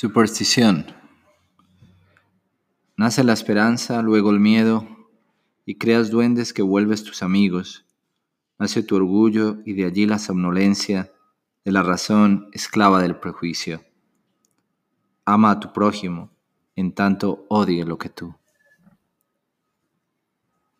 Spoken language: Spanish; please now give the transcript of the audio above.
Superstición. Nace la esperanza, luego el miedo, y creas duendes que vuelves tus amigos. Nace tu orgullo y de allí la somnolencia de la razón esclava del prejuicio. Ama a tu prójimo, en tanto odie lo que tú.